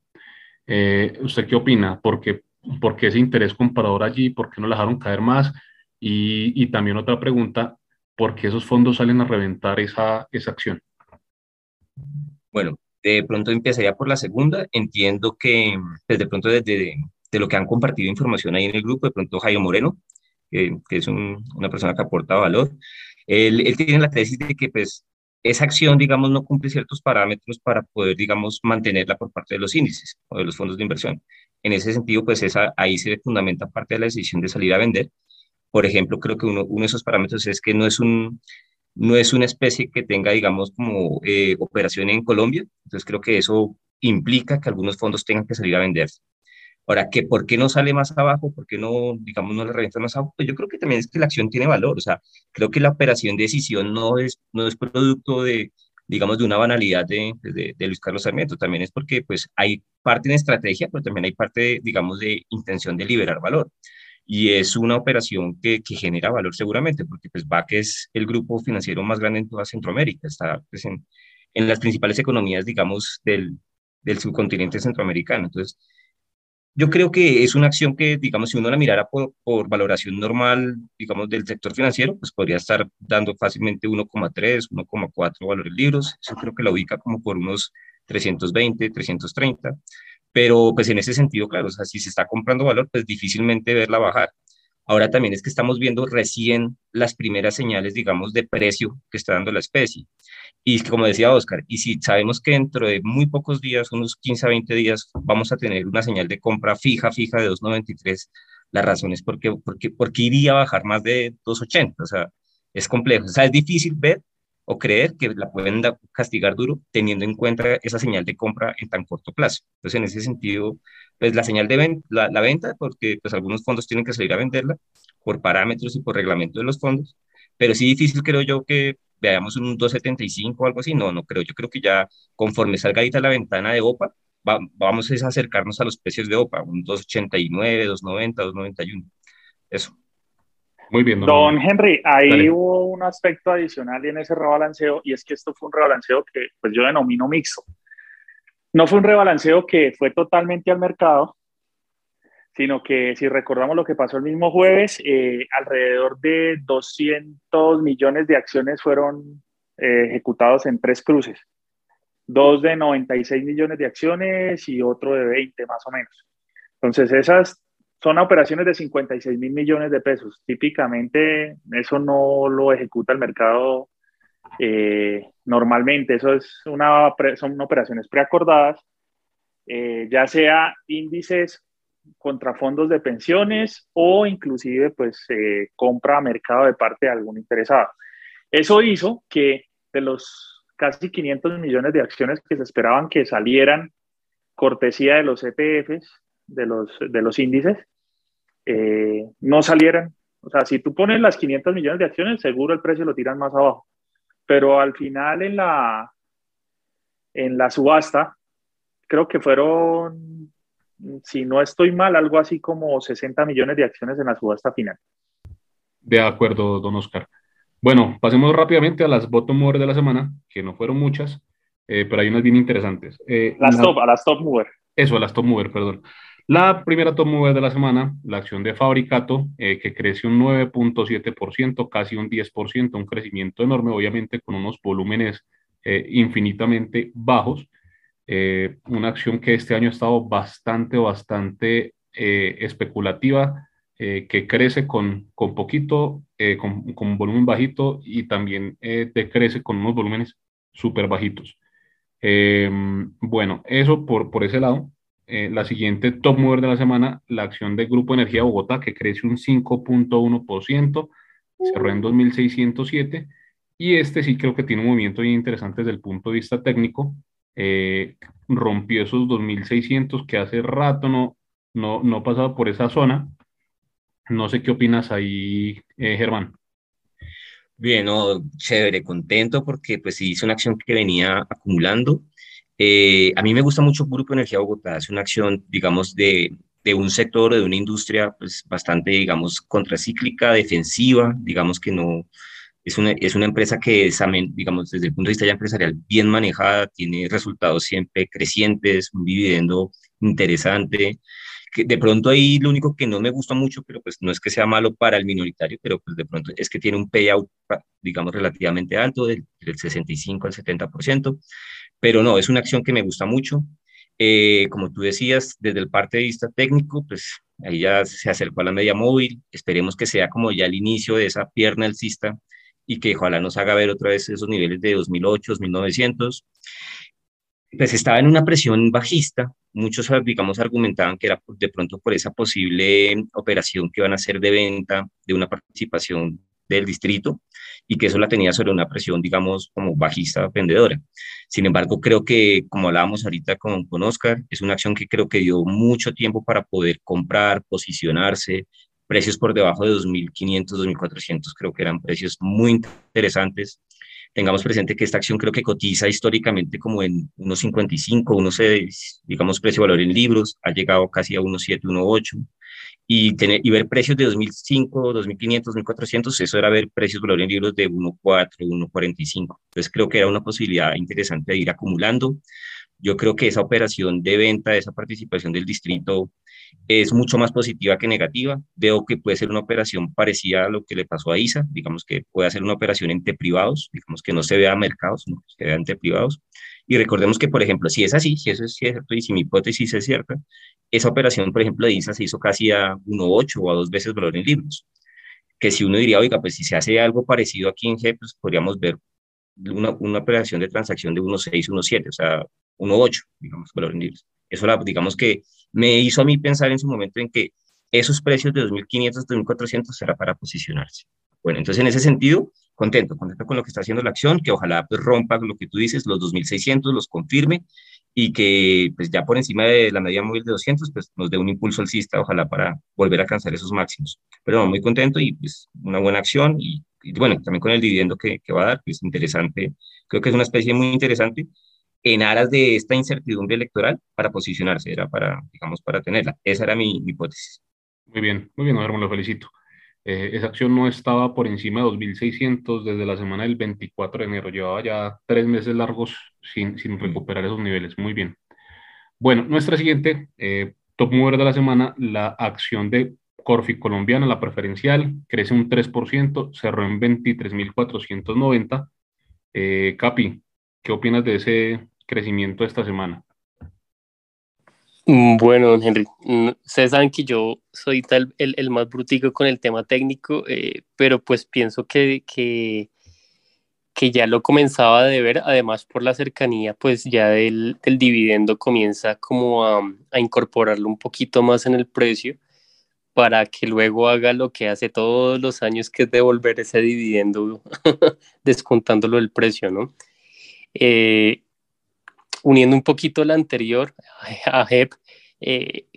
Eh, ¿Usted qué opina? ¿Por qué, ¿Por qué, ese interés comprador allí? ¿Por qué no le dejaron caer más? Y, y también otra pregunta, ¿por qué esos fondos salen a reventar esa, esa acción? Bueno, de pronto empezaría por la segunda. Entiendo que desde pues, pronto desde de, lo que han compartido información ahí en el grupo, de pronto Jairo Moreno, que es una persona que aporta valor, él, tiene la tesis de que pues esa acción, digamos, no cumple ciertos parámetros para poder, digamos, mantenerla por parte de los índices o de los fondos de inversión. En ese sentido, pues esa, ahí se fundamenta parte de la decisión de salir a vender. Por ejemplo, creo que uno, uno de esos parámetros es que no es, un, no es una especie que tenga, digamos, como eh, operación en Colombia. Entonces, creo que eso implica que algunos fondos tengan que salir a vender. Ahora, ¿qué, ¿por qué no sale más abajo? ¿Por qué no, digamos, no le revienta más abajo? Pues yo creo que también es que la acción tiene valor. O sea, creo que la operación de decisión no es, no es producto de, digamos, de una banalidad de, de, de, Luis Carlos Sarmiento. También es porque, pues, hay parte en estrategia, pero también hay parte, digamos, de intención de liberar valor. Y es una operación que, que genera valor seguramente, porque, pues, BAC es el grupo financiero más grande en toda Centroamérica. Está, pues, en, en las principales economías, digamos, del, del subcontinente centroamericano. Entonces, yo creo que es una acción que, digamos, si uno la mirara por, valoración normal, digamos, del sector financiero, pues podría estar dando fácilmente 1,3, 1,4 valores libros. Eso creo que la ubica como por unos 320, 330. Pero pues en ese sentido, claro, o sea, si se está comprando valor, pues difícilmente verla bajar. Ahora también es que estamos viendo recién las primeras señales, digamos, de precio que está dando la especie. Y como decía Oscar, y si sabemos que dentro de muy pocos días, unos 15 a 20 días, vamos a tener una señal de compra fija, fija de 2.93, la razón es porque, porque, porque iría a bajar más de 2.80. O sea, es complejo. O sea, es difícil ver o creer que la pueden castigar duro teniendo en cuenta esa señal de compra en tan corto plazo. Entonces, en ese sentido, pues la señal de venta, la, la, venta, porque pues algunos fondos tienen que salir a venderla por parámetros y por reglamento de los fondos, pero sí difícil creo yo que veamos un 2.75 o algo así, no, no creo, yo creo que ya conforme salga ahorita la ventana de OPA, va, vamos a acercarnos a los precios de OPA, un 2.89, 2.90, 2.91, eso. Muy bien. Don, Henry, ahí hubo un aspecto adicional en ese rebalanceo y es que esto fue un rebalanceo que pues yo denomino mixto. No fue un rebalanceo que fue totalmente al mercado, sino que si recordamos lo que pasó el mismo jueves, eh, alrededor de 200 millones de acciones fueron eh, ejecutados en tres cruces. Dos de 96 millones de acciones y otro de 20 más o menos. Entonces esas son operaciones de 56 mil millones de pesos. Típicamente eso no lo ejecuta el mercado eh, normalmente. Eso es una, son operaciones preacordadas, eh, ya sea índices contra fondos de pensiones o inclusive pues eh, compra a mercado de parte de algún interesado. Eso hizo que de los casi 500 millones de acciones que se esperaban que salieran cortesía de los ETFs, de los, de los índices eh, no salieran. O sea, si tú pones las 500 millones de acciones, seguro el precio lo tiran más abajo. Pero al final en la, en la subasta, creo que fueron, si no estoy mal, algo así como 60 millones de acciones en la subasta final. De acuerdo, don Oscar. Bueno, pasemos rápidamente a las bottom movers de la semana, que no fueron muchas, eh, pero hay unas bien interesantes. Eh, las top, a las top mover. Eso, a las top mover, perdón. La primera top mover de la semana, la acción de Fabricato, eh, que crece un 9.7%, casi un 10%, un crecimiento enorme, obviamente con unos volúmenes infinitamente bajos. una acción que este año ha estado bastante, bastante especulativa, que crece con, con poquito, con, con, un volumen bajito y también decrece con unos volúmenes súper bajitos. Bueno, eso por, por ese lado. Eh, la siguiente top mover de la semana, la acción de Grupo Energía Bogotá, que crece un 5.1%, cerró en 2.607. Y este sí creo que tiene un movimiento bien interesante desde el punto de vista técnico. Eh, rompió esos 2.600 que hace rato no, no, no pasaba por esa zona. No sé qué opinas ahí, eh, Germán. Bien, no, chévere, contento porque pues sí, hizo una acción que venía acumulando. Eh, a mí me gusta mucho Grupo Energía Bogotá, es una acción, digamos, de, de un sector, de una industria pues bastante, digamos, contracíclica, defensiva, digamos que no, es una, es una empresa que digamos, desde el punto de vista ya empresarial, bien manejada, tiene resultados siempre crecientes, un dividendo interesante, de pronto ahí lo único que no me gusta mucho, pero pues no es que sea malo para el minoritario, pero pues de pronto es que tiene un payout, digamos, relativamente alto, del, del 65 al 70%, pero no, es una acción que me gusta mucho. Eh, como tú decías, desde el parte de vista técnico, pues ahí ya se acercó a la media móvil, esperemos que sea como ya el inicio de esa pierna alcista y que ojalá nos haga ver otra vez esos niveles de 2008, 2900. Pues estaba en una presión bajista, muchos, digamos, argumentaban que era de pronto por esa posible operación que iban a hacer de venta de una participación del distrito y que eso la tenía sobre una presión, digamos, como bajista vendedora. Sin embargo, creo que, como hablábamos ahorita con, con Oscar, es una acción que creo que dio mucho tiempo para poder comprar, posicionarse, precios por debajo de 2.500, 2.400, creo que eran precios muy interesantes. Tengamos presente que esta acción creo que cotiza históricamente como en 1.55, 1.6, digamos precio-valor en libros, ha llegado casi a 1.7, 1.8 y, tener, y ver precios de 2005, 2500, 2400, eso era ver precios valor en libros de 1.4, 1.45. Entonces creo que era una posibilidad interesante de ir acumulando. Yo creo que esa operación de venta, esa participación del distrito es mucho más positiva que negativa. Veo que puede ser una operación parecida a lo que le pasó a ISA, digamos que puede ser una operación entre privados, digamos que no se vea a mercados, no, se vea entre privados. Y recordemos que, por ejemplo, si es así, si eso es cierto y si mi hipótesis es cierta, esa operación, por ejemplo, de ISA se hizo casi a 1.8 o a dos veces valor en libros. Que si uno diría, oiga, pues si se hace algo parecido aquí en G, pues podríamos ver una, una operación de transacción de 1.6, 1.7, o sea, 1.8, digamos, valor en libros. Eso, la, digamos que me hizo a mí pensar en su momento en que esos precios de 2.500, 2.400 será para posicionarse. Bueno, entonces en ese sentido, contento, contento con lo que está haciendo la acción, que ojalá pues, rompa lo que tú dices, los 2.600, los confirme y que pues ya por encima de la media móvil de 200, pues nos dé un impulso alcista, ojalá para volver a alcanzar esos máximos. Pero muy contento y pues una buena acción y, bueno, también con el dividendo que, que va a dar, pues interesante, creo que es una especie muy interesante en aras de esta incertidumbre electoral para posicionarse, era para, digamos, para tenerla. Esa era mi, hipótesis. Muy bien, muy bien, Germán, lo felicito. Eh, esa acción no estaba por encima de 2.600 desde la semana del 24 de enero. Llevaba ya tres meses largos sin, sin recuperar esos niveles. Muy bien. Bueno, nuestra siguiente eh, top mover de la semana, la acción de Corfi colombiana, la preferencial, crece un 3%, cerró en 23.490. Eh, Capi, ¿qué opinas de ese crecimiento esta semana? Mm, bueno, don Henry, mm, ustedes saben que yo soy tal, el, el más brutico con el tema técnico, eh, pero pues pienso que, que, que, ya lo comenzaba a ver, además por la cercanía, pues ya del, del dividendo comienza como a, a, incorporarlo un poquito más en el precio para que luego haga lo que hace todos los años, que es devolver ese dividendo descontándolo del precio, ¿no? Eh, uniendo un poquito la anterior a JEP, eh,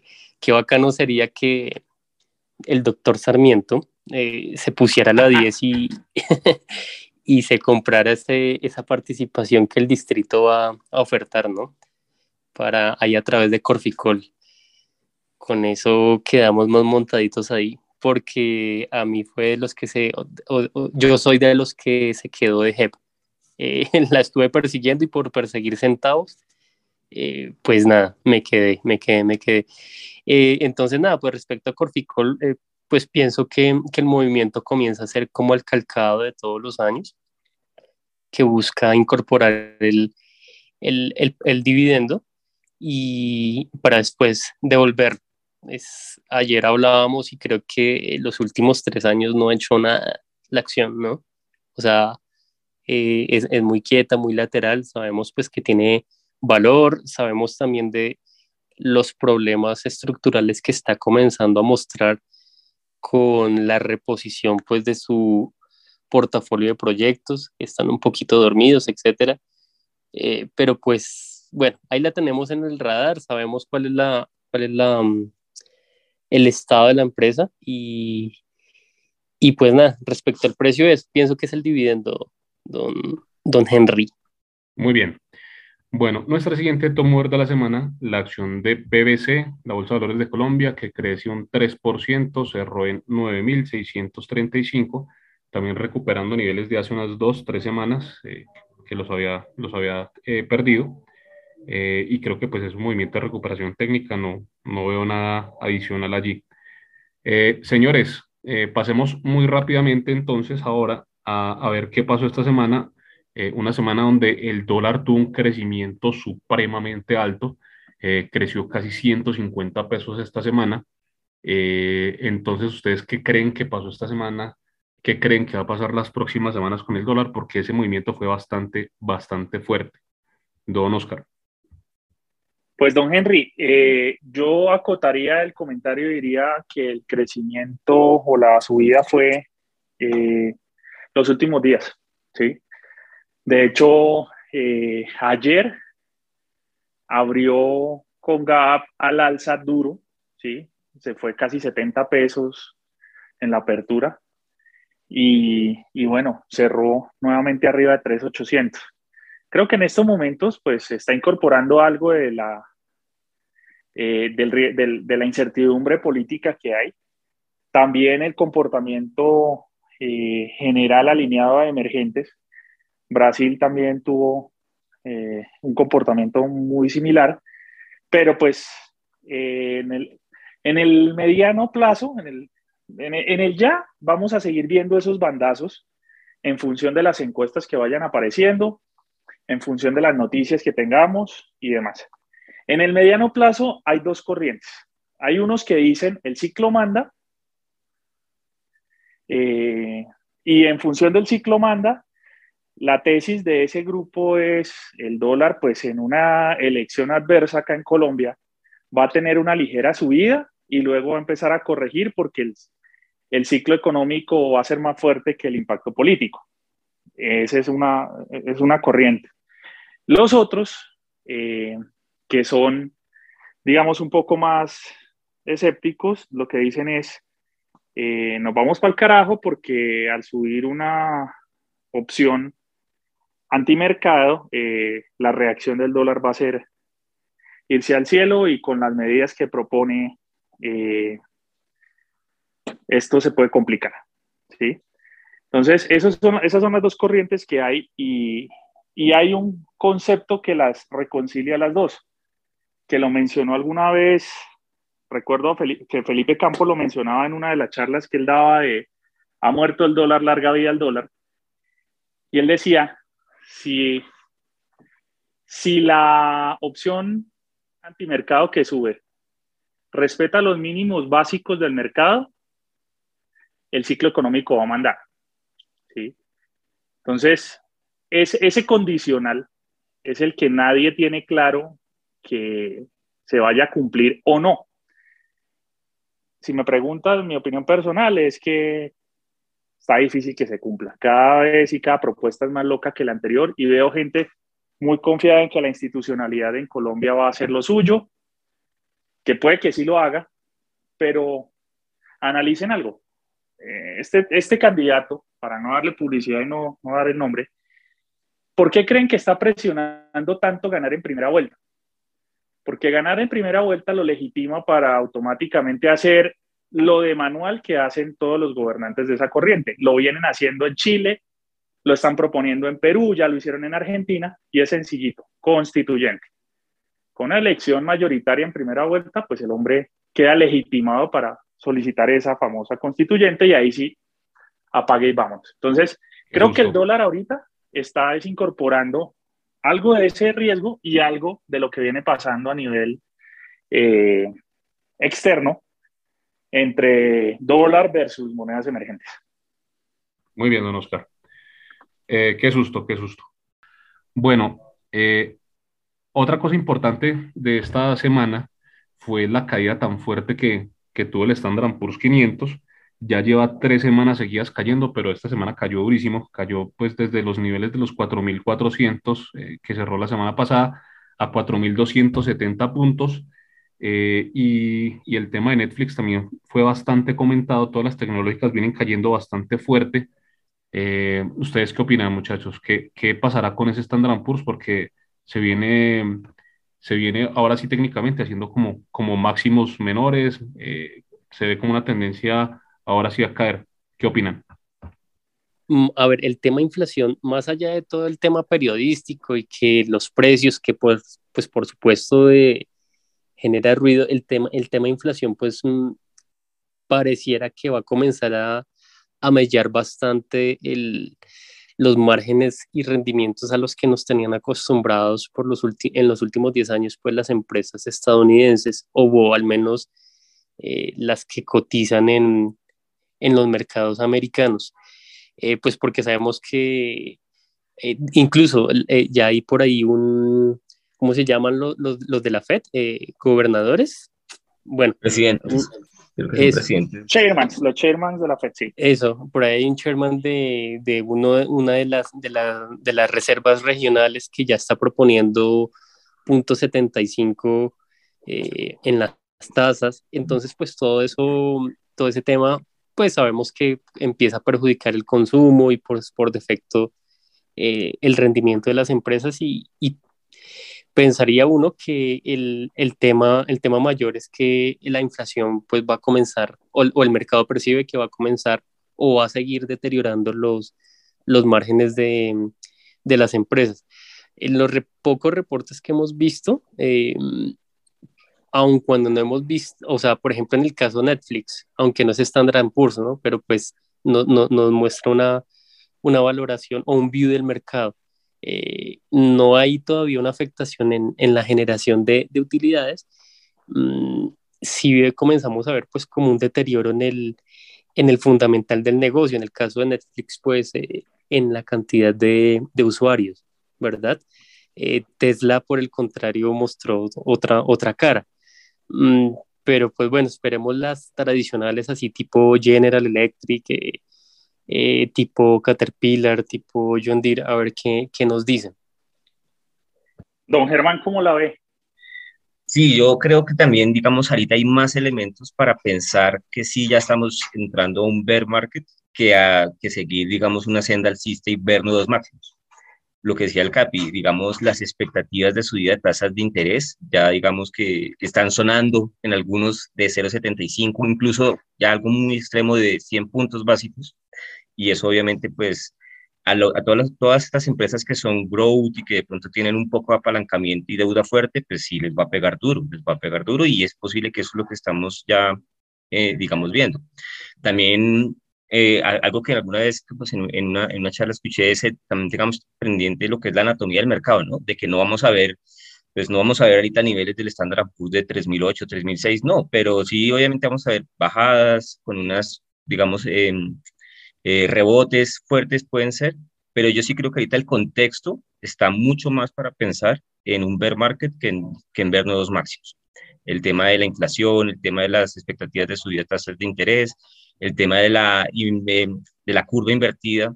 qué bacano sería que el doctor Sarmiento eh, se pusiera a la 10 y, se comprara ese, esa participación que el distrito va a ofertar, ¿no? Para ahí a través de Corficol. Con eso quedamos más montaditos ahí, porque a mí fue de los que se, yo soy de los que se quedó de JEP. Eh, la estuve persiguiendo y por perseguir centavos, eh, pues nada, me quedé, me quedé, me quedé. Eh, entonces, nada, pues respecto a Corficol, eh, pues pienso que, que, el movimiento comienza a ser como el calcado de todos los años, que busca incorporar el, el, el, el dividendo y para después devolver. Es, ayer hablábamos y creo que los últimos tres años no ha hecho nada la acción, ¿no? O sea, es, es muy quieta, muy lateral, sabemos pues que tiene valor, sabemos también de los problemas estructurales que está comenzando a mostrar con la reposición pues de su portafolio de proyectos, están un poquito dormidos, etcétera. Eh, pero pues bueno, ahí la tenemos en el radar, sabemos cuál es la cuál es la mm, el estado de la empresa y, y pues nada, respecto al precio es, pienso que es el dividendo, don, don Henry. Muy bien. Bueno, nuestra siguiente tomo de la semana, la acción de BBC, la Bolsa de Valores de Colombia, que creció un 3%, cerró en 9.635, también recuperando niveles de hace unas dos, tres semanas eh, que los había, los había eh, perdido. Eh, y creo que pues es un movimiento de recuperación técnica, no, no veo nada adicional allí. señores, pasemos muy rápidamente entonces ahora a, ver qué pasó esta semana eh, una semana donde el dólar tuvo un crecimiento supremamente alto, eh, creció casi 150 pesos esta semana. Eh, entonces, ¿ustedes qué creen que pasó esta semana qué creen que va a pasar las próximas semanas con el dólar, porque ese movimiento fue bastante, bastante fuerte. Don Oscar. Pues, don Henry, yo acotaría el comentario y diría que el crecimiento o la subida fue los últimos días, ¿sí? De hecho, eh, ayer abrió con GAP al alza duro, ¿sí? Se fue casi 70 pesos en la apertura y, y bueno, cerró nuevamente arriba de 3,800. Creo que en estos momentos pues se está incorporando algo de la, eh, del, del, de la incertidumbre política que hay. También el comportamiento eh, general alineado a emergentes. Brasil también tuvo eh, un comportamiento muy similar, pero pues en el, en, el, mediano plazo, en el, en el ya, vamos a seguir viendo esos bandazos en función de las encuestas que vayan apareciendo, en función de las noticias que tengamos y demás. En el mediano plazo hay dos corrientes. Hay unos que dicen el ciclo manda eh, y en función del ciclo manda, la tesis de ese grupo es el dólar, pues en una elección adversa acá en Colombia, va a tener una ligera subida y luego va a empezar a corregir porque el, ciclo económico va a ser más fuerte que el impacto político. Esa es una, es una corriente. Los otros, eh, que son, digamos, un poco más escépticos, lo que dicen es, eh, nos vamos para el carajo porque al subir una opción antimercado, eh, la reacción del dólar va a ser irse al cielo y con las medidas que propone, esto se puede complicar. ¿sí? Entonces, esos son, esas son las dos corrientes que hay y, y hay un concepto que las reconcilia las dos, que lo mencionó alguna vez, recuerdo que Felipe Campos lo mencionaba en una de las charlas que él daba de ha muerto el dólar, larga vida al dólar. Y él decía, si, si la opción antimercado que sube respeta los mínimos básicos del mercado, el ciclo económico va a mandar. ¿sí? Entonces, es, ese condicional es el que nadie tiene claro que se vaya a cumplir o no. Si me preguntas, mi opinión personal es que está difícil que se cumpla. Cada vez y cada propuesta es más loca que la anterior y veo gente muy confiada en que la institucionalidad en Colombia va a hacer lo suyo, que puede que sí lo haga, pero analicen algo. Eh, este, este candidato, para no darle publicidad y no, no dar el nombre, ¿Por qué creen que está presionando tanto ganar en primera vuelta? Porque ganar en primera vuelta lo legitima para automáticamente hacer lo de manual que hacen todos los gobernantes de esa corriente. Lo vienen haciendo en Chile, lo están proponiendo en Perú, ya lo hicieron en Argentina y es sencillito, constituyente. Con una elección mayoritaria en primera vuelta, pues el hombre queda legitimado para solicitar esa famosa constituyente y ahí sí apague y vamos. Entonces, creo que el dólar ahorita está incorporando algo de ese riesgo y algo de lo que viene pasando a nivel eh, externo entre dólar versus monedas emergentes. Muy bien, don Oscar. Eh, qué susto, qué susto. Bueno, eh, otra cosa importante de esta semana fue la caída tan fuerte que, tuvo el Standard Poor's 500 ya lleva tres semanas seguidas cayendo, pero esta semana cayó durísimo, cayó pues desde los niveles de los 4.400 eh, que cerró la semana pasada a 4.270 puntos. Eh, y, y, el tema de Netflix también fue bastante comentado, todas las tecnológicas vienen cayendo bastante fuerte. Eh, ¿Ustedes qué opinan, muchachos? ¿Qué, ¿Qué, pasará con ese Standard Poor's? Porque se viene, se viene ahora sí técnicamente haciendo como, como máximos menores, se ve como una tendencia ahora sí a caer. ¿Qué opinan? Mm, a ver, el tema inflación, más allá de todo el tema periodístico y que los precios, que pues, pues por supuesto de, genera ruido, el tema, el tema inflación pues mm, pareciera que va a comenzar a, a mellar bastante el, los márgenes y rendimientos a los que nos tenían acostumbrados por los en los últimos 10 años pues las empresas estadounidenses o al menos eh, las que cotizan en, en los mercados americanos. eh, pues porque sabemos que eh, incluso ya hay por ahí un, ¿cómo se llaman los, los, los de la FED? gobernadores. Bueno. Presidentes. Chairman, los chairmans de la FED, sí. Eso, por ahí hay un chairman de, de uno, una de las, de, la, de las reservas regionales que ya está proponiendo punto 75 eh, en las tasas. Entonces, pues todo eso, todo ese tema, pues sabemos que empieza a perjudicar el consumo y por, por defecto eh, el rendimiento de las empresas y, pensaría uno que el, el, tema, el tema mayor es que la inflación pues va a comenzar o, o, el mercado percibe que va a comenzar o va a seguir deteriorando los, los márgenes de, de las empresas. En los pocos reportes que hemos visto, eh, aun cuando no hemos visto, o sea, por ejemplo en el caso de Netflix, aunque no es Standard Poor's, ¿no? Pero pues no, no, nos muestra una, una valoración o un view del mercado. Eh, no hay todavía una afectación en, en la generación de, de utilidades. Mm, si comenzamos a ver pues como un deterioro en el, en el fundamental del negocio, en el caso de Netflix, pues eh, en la cantidad de, de usuarios, ¿verdad? Eh, Tesla, por el contrario, mostró otra, otra cara. Mm, pero pues bueno, esperemos las tradicionales así tipo General Electric, eh, tipo Caterpillar, tipo John Deere, a ver qué, qué nos dicen. Don Germán, ¿cómo la ve? Sí, yo creo que también, digamos, ahorita hay más elementos para pensar que sí ya estamos entrando a un bear market que a que seguir, digamos, una senda alcista y ver nuevos máximos. Lo que decía el CAPI, digamos, las expectativas de subida de tasas de interés, ya digamos que están sonando en algunos de 0,75, incluso ya algo muy extremo de 100 puntos básicos y eso obviamente pues a, a todas, todas estas empresas que son growth y que de pronto tienen un poco de apalancamiento y deuda fuerte, pues sí les va a pegar duro, les va a pegar duro y es posible que eso es lo que estamos ya, eh, digamos, viendo. También eh, algo que alguna vez pues, en, en, una, en, una, charla escuché es también, digamos, pendiente lo que es la anatomía del mercado, ¿no? De que no vamos a ver, pues no vamos a ver ahorita niveles del estándar de 3008, 3006, no, pero sí, obviamente vamos a ver bajadas con unas, digamos, eh, eh, rebotes fuertes pueden ser, pero yo sí creo que ahorita el contexto está mucho más para pensar en un bear market que en, que en ver nuevos máximos. El tema de la inflación, el tema de las expectativas de subida de tasas de interés, el tema de la, de la curva invertida,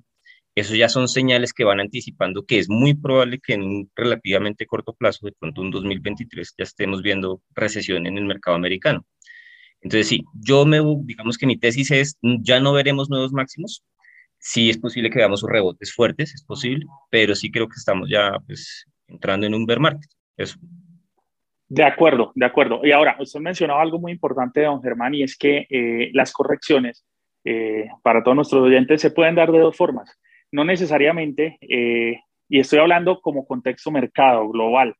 eso ya son señales que van anticipando que es muy probable que en un relativamente corto plazo, de pronto un 2023, ya estemos viendo recesión en el mercado americano. Entonces, sí, yo me, digamos que mi tesis es, ya no veremos nuevos máximos. Sí es posible que veamos rebotes fuertes, es posible, pero sí creo que estamos ya pues, entrando en un bear market. Eso. De acuerdo, de acuerdo. Y ahora, usted mencionaba algo muy importante, don Germán, y es que eh, las correcciones eh, para todos nuestros oyentes se pueden dar de dos formas. No necesariamente, eh, y estoy hablando como contexto mercado global,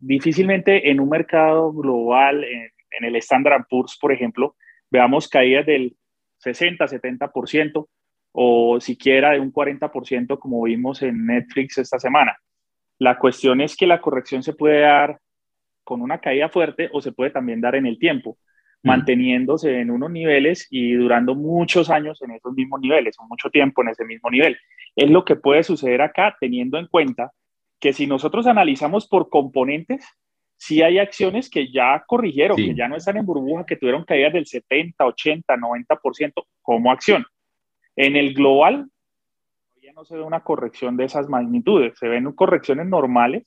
difícilmente en un mercado global, en en el Standard Poor's, por ejemplo, veamos caídas del 60, 70% o siquiera de un 40% como vimos en Netflix esta semana. La cuestión es que la corrección se puede dar con una caída fuerte o se puede también dar en el tiempo, mm. manteniéndose en unos niveles y durando muchos años en esos mismos niveles o mucho tiempo en ese mismo nivel. Es lo que puede suceder acá teniendo en cuenta que si nosotros analizamos por componentes, sí hay acciones que ya corrigieron, que ya no están en burbuja, que tuvieron caídas del 70, 80, 90% como acción. En el global, no se ve una corrección de esas magnitudes, se ven correcciones normales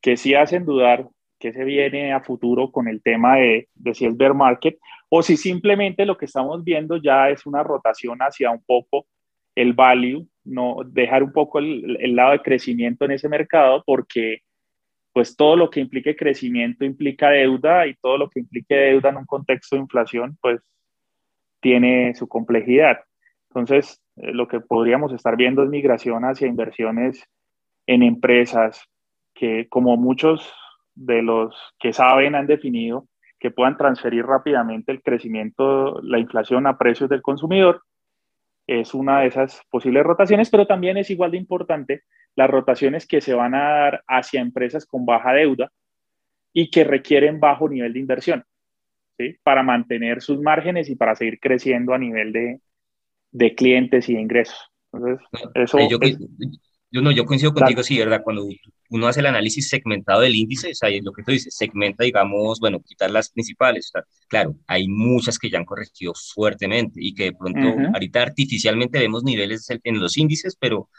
que sí hacen dudar que se viene a futuro con el tema de, de si es bear market o si simplemente lo que estamos viendo ya es una rotación hacia un poco el value, no dejar un poco el, el lado de crecimiento en ese mercado porque pues todo lo que implique crecimiento implica deuda y todo lo que implique deuda en un contexto de inflación, pues tiene su complejidad. Entonces, eh, lo que podríamos estar viendo es migración hacia inversiones en empresas que, como muchos de los que saben, han definido, que puedan transferir rápidamente el crecimiento, la inflación a precios del consumidor. Es una de esas posibles rotaciones, pero también es igual de importante las rotaciones que se van a dar hacia empresas con baja deuda y que requieren bajo nivel de inversión, ¿sí? para mantener sus márgenes y para seguir creciendo a nivel de, de clientes y de ingresos. Entonces, eso yo, yo, no, yo coincido contigo, sí, ¿verdad? Cuando uno hace el análisis segmentado del índice, o sea, lo que tú dices, segmenta, digamos, bueno, quitar las principales. claro, hay muchas que ya han corregido fuertemente y que de pronto ahorita artificialmente vemos niveles en los índices, pero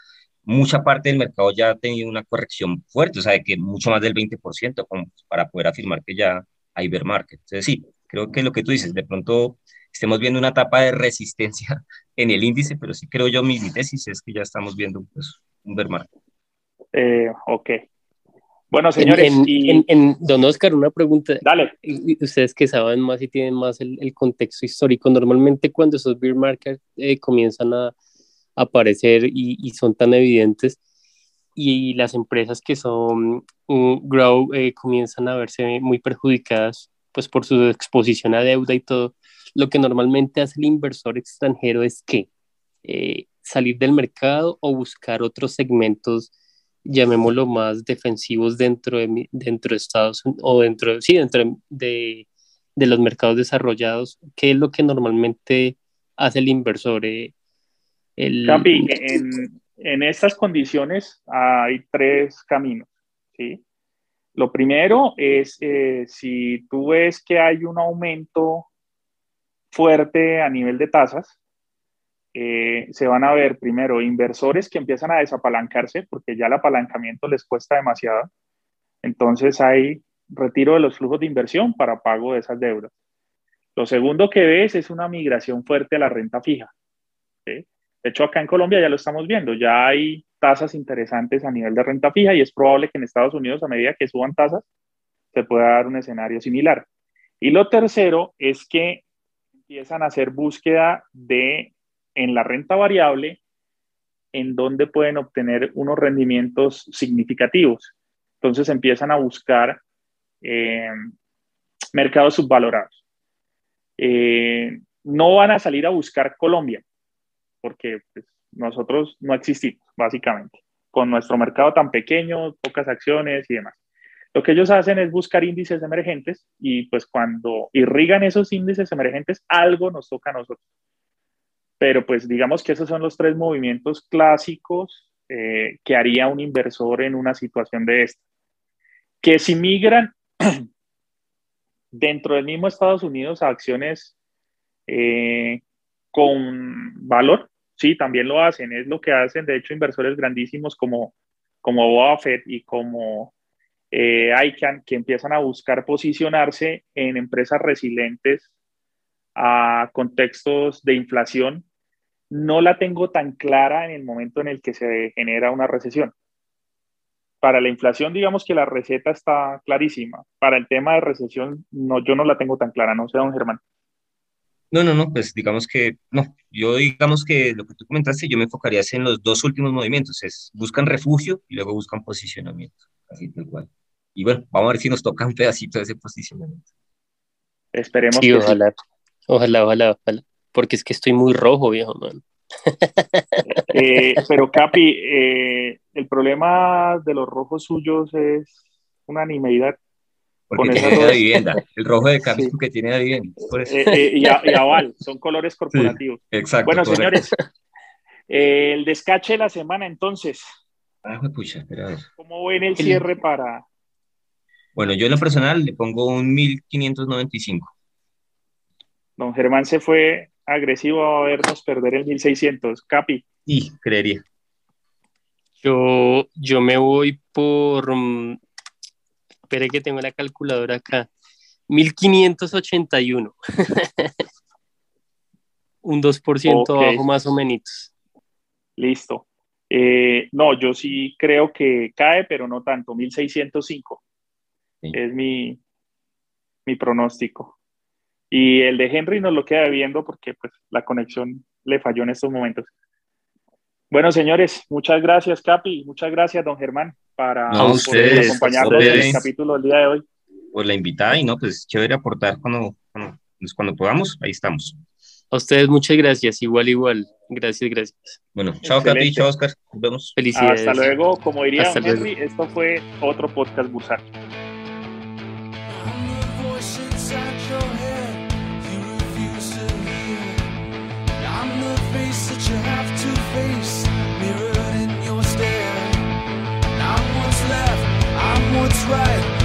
mucha parte del mercado ya ha tenido una corrección fuerte, o sea, que mucho más del 20% como para poder afirmar que ya hay bear market. Entonces, sí, creo que lo que tú dices, de pronto estemos viendo una etapa de resistencia en el índice, pero sí creo yo, mi, tesis es que ya estamos viendo pues, un bear market. Eh, ok. Bueno, señores. En, don Oscar, una pregunta. Dale. Ustedes que saben más y tienen más el, contexto histórico, normalmente cuando esos bear markets eh, comienzan a aparecer y, son tan evidentes, y las empresas que son mm, grow eh, comienzan a verse muy perjudicadas pues por su exposición a deuda y todo, lo que normalmente hace el inversor extranjero es que eh, salir del mercado o buscar otros segmentos, llamémoslo más defensivos dentro de, dentro de Estados Unidos o dentro, sí, dentro de, de, los mercados desarrollados. ¿Qué es lo que normalmente hace el inversor? Eh, el... Capi, en, estas condiciones hay tres caminos. Lo primero es eh, si tú ves que hay un aumento fuerte a nivel de tasas, eh, se van a ver primero inversores que empiezan a desapalancarse porque ya el apalancamiento les cuesta demasiado. Entonces hay retiro de los flujos de inversión para pago de esas deudas. Lo segundo que ves es una migración fuerte a la renta fija. De hecho, acá en Colombia ya lo estamos viendo, ya hay tasas interesantes a nivel de renta fija y es probable que en Estados Unidos, a medida que suban tasas, se pueda dar un escenario similar. Y lo tercero es que empiezan a hacer búsqueda de en la renta variable en donde pueden obtener unos rendimientos significativos. Entonces empiezan a buscar eh, mercados subvalorados. Eh, no van a salir a buscar Colombia, porque pues, nosotros no existimos, básicamente, con nuestro mercado tan pequeño, pocas acciones y demás. Lo que ellos hacen es buscar índices emergentes y pues cuando irrigan esos índices emergentes, algo nos toca a nosotros. Pero pues digamos que esos son los tres movimientos clásicos eh, que haría un inversor en una situación de esta. Que si migran dentro del mismo Estados Unidos a acciones eh, con valor, sí, también lo hacen, es lo que hacen, de hecho, inversores grandísimos como, como Buffett y como eh, ICANN, que empiezan a buscar posicionarse en empresas resilientes a contextos de inflación, no la tengo tan clara en el momento en el que se genera una recesión. Para la inflación, digamos que la receta está clarísima. Para el tema de recesión, no, yo no la tengo tan clara, no sé, don Germán. No, no, no, pues digamos que no. Yo digamos que lo que tú comentaste, yo me enfocaría en los dos últimos movimientos, es buscan refugio y luego buscan posicionamiento, así tal cual. Y bueno, vamos a ver si nos toca un pedacito de ese posicionamiento. Esperemos sí, ojalá, ojalá, ojalá, ojalá, porque es que estoy muy rojo, viejo, man. Eh, pero Capi, eh, el problema de los rojos suyos es una animalidad porque tiene la vivienda. El rojo de cambio que tiene la vivienda. Eh, eh, y, aval, son colores corporativos. exacto. Bueno, señores, eh, el descache de la semana entonces. Ah, pucha, ¿Cómo ven el cierre para...? Bueno, yo en lo personal le pongo un 1595. Don Germán se fue agresivo a vernos perder el 1600. Capi. Sí, creería. Yo, yo me voy por mm, Espere que tengo la calculadora acá. 1581. Un 2% abajo más o menos. Listo. Eh, no, yo sí creo que cae, pero no tanto. 1605 es mi, mi pronóstico. Y el de Henry nos lo queda viendo porque pues, la conexión le falló en estos momentos. Bueno, señores, muchas gracias, Capi. Muchas gracias, don Germán para acompañarnos en el capítulo del día de hoy. Pues la invitada y no, pues chévere aportar cuando, cuando, pues, cuando podamos, ahí estamos. A ustedes muchas gracias, igual, igual. Gracias, gracias. Bueno, chao Capi, chao Oscar, nos vemos. Felicidades. Hasta luego, como diría Henry, esto fue otro podcast bursátil. right.